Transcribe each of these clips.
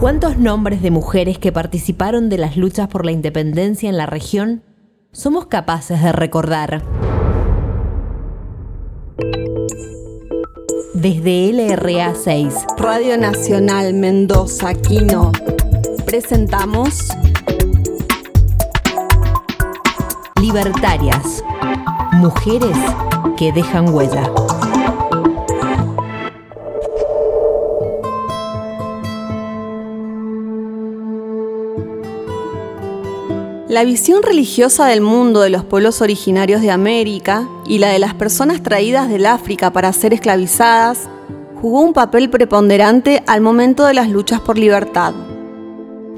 ¿Cuántos nombres de mujeres que participaron de las luchas por la independencia en la región somos capaces de recordar? Desde LRA 6, Radio Nacional Mendoza Quino, presentamos Libertarias, mujeres que dejan huella. La visión religiosa del mundo de los pueblos originarios de América y la de las personas traídas del África para ser esclavizadas jugó un papel preponderante al momento de las luchas por libertad.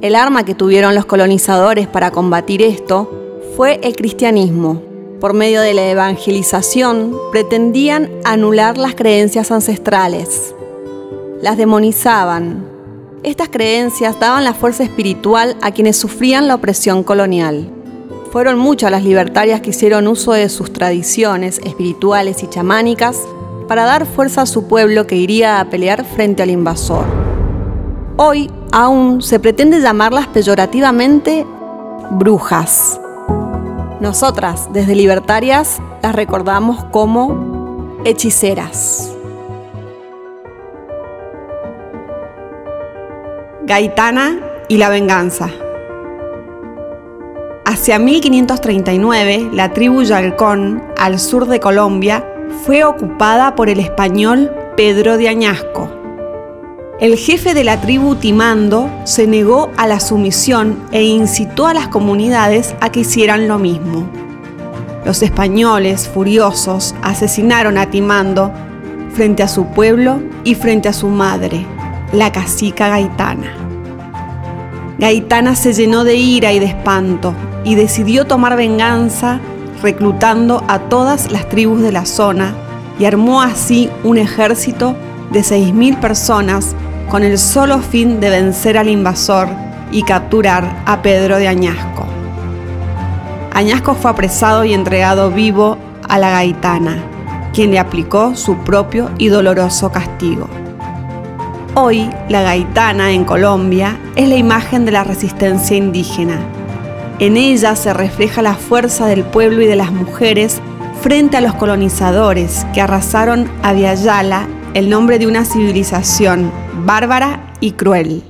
El arma que tuvieron los colonizadores para combatir esto fue el cristianismo. Por medio de la evangelización pretendían anular las creencias ancestrales. Las demonizaban, estas creencias daban la fuerza espiritual a quienes sufrían la opresión colonial. Fueron muchas las libertarias que hicieron uso de sus tradiciones espirituales y chamánicas para dar fuerza a su pueblo que iría a pelear frente al invasor. Hoy aún se pretende llamarlas peyorativamente brujas. Nosotras, desde Libertarias, las recordamos como hechiceras. Gaitana y la venganza. Hacia 1539, la tribu Yalcón, al sur de Colombia, fue ocupada por el español Pedro de Añasco. El jefe de la tribu Timando se negó a la sumisión e incitó a las comunidades a que hicieran lo mismo. Los españoles, furiosos, asesinaron a Timando frente a su pueblo y frente a su madre, la cacica Gaitana. Gaitana se llenó de ira y de espanto y decidió tomar venganza reclutando a todas las tribus de la zona y armó así un ejército de 6.000 personas con el solo fin de vencer al invasor y capturar a Pedro de Añasco. Añasco fue apresado y entregado vivo a la gaitana, quien le aplicó su propio y doloroso castigo. Hoy, la gaitana en Colombia es la imagen de la resistencia indígena. En ella se refleja la fuerza del pueblo y de las mujeres frente a los colonizadores que arrasaron a Viayala, el nombre de una civilización bárbara y cruel.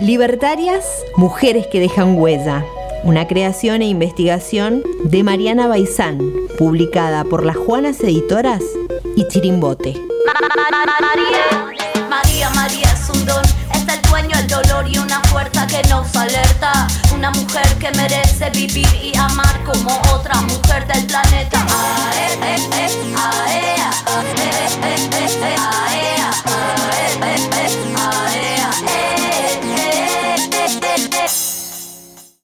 Libertarias, mujeres que dejan huella. Una creación e investigación de Mariana Baizán, publicada por las Juanas Editoras y Chirimbote. María, María, es un don, es el dueño el dolor y una fuerza que nos alerta. Una mujer que merece vivir y amar como otra mujer del planeta.